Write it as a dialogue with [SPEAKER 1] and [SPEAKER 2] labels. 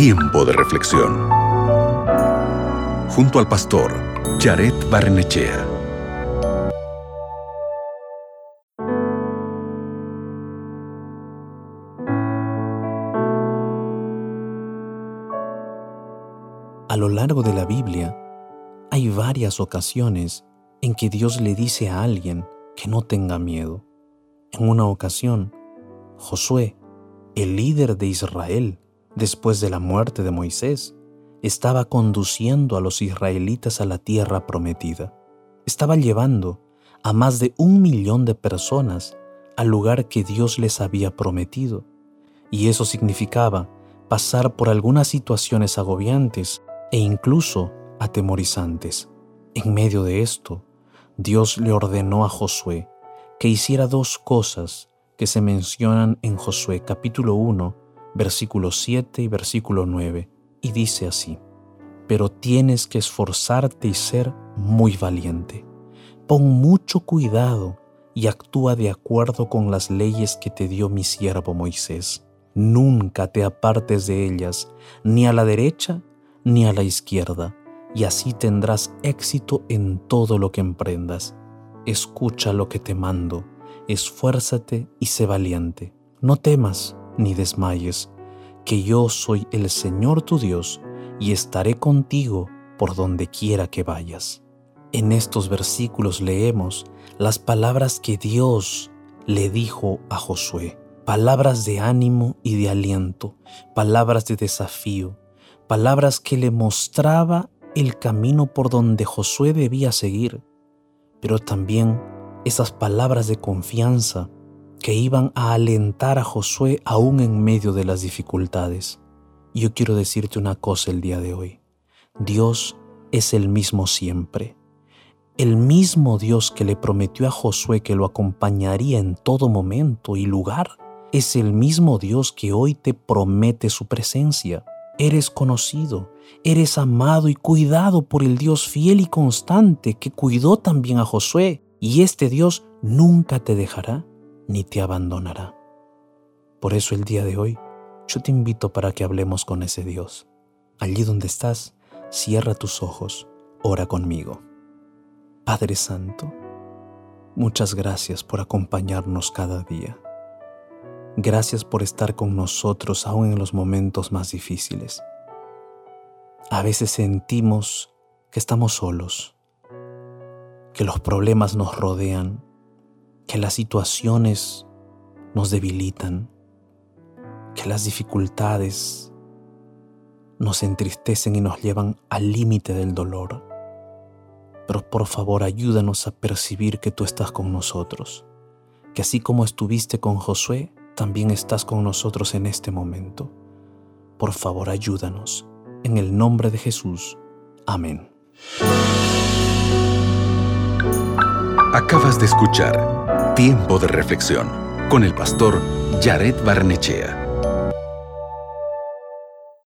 [SPEAKER 1] Tiempo de reflexión. Junto al pastor Jared Barnechea.
[SPEAKER 2] A lo largo de la Biblia, hay varias ocasiones en que Dios le dice a alguien que no tenga miedo. En una ocasión, Josué, el líder de Israel, después de la muerte de Moisés, estaba conduciendo a los israelitas a la tierra prometida. Estaba llevando a más de un millón de personas al lugar que Dios les había prometido. Y eso significaba pasar por algunas situaciones agobiantes e incluso atemorizantes. En medio de esto, Dios le ordenó a Josué que hiciera dos cosas que se mencionan en Josué capítulo 1, versículo 7 y versículo 9, y dice así, pero tienes que esforzarte y ser muy valiente. Pon mucho cuidado y actúa de acuerdo con las leyes que te dio mi siervo Moisés. Nunca te apartes de ellas, ni a la derecha ni a la izquierda, y así tendrás éxito en todo lo que emprendas. Escucha lo que te mando, esfuérzate y sé valiente. No temas ni desmayes, que yo soy el Señor tu Dios y estaré contigo por donde quiera que vayas. En estos versículos leemos las palabras que Dios le dijo a Josué, palabras de ánimo y de aliento, palabras de desafío, palabras que le mostraba el camino por donde Josué debía seguir, pero también esas palabras de confianza que iban a alentar a Josué aún en medio de las dificultades. Yo quiero decirte una cosa el día de hoy. Dios es el mismo siempre. El mismo Dios que le prometió a Josué que lo acompañaría en todo momento y lugar, es el mismo Dios que hoy te promete su presencia. Eres conocido, eres amado y cuidado por el Dios fiel y constante que cuidó también a Josué, y este Dios nunca te dejará ni te abandonará. Por eso el día de hoy yo te invito para que hablemos con ese Dios. Allí donde estás, cierra tus ojos, ora conmigo. Padre Santo, muchas gracias por acompañarnos cada día. Gracias por estar con nosotros aún en los momentos más difíciles. A veces sentimos que estamos solos, que los problemas nos rodean, que las situaciones nos debilitan, que las dificultades nos entristecen y nos llevan al límite del dolor. Pero por favor ayúdanos a percibir que tú estás con nosotros, que así como estuviste con Josué, también estás con nosotros en este momento. Por favor, ayúdanos. En el nombre de Jesús. Amén.
[SPEAKER 1] Acabas de escuchar Tiempo de Reflexión con el pastor Jared Barnechea.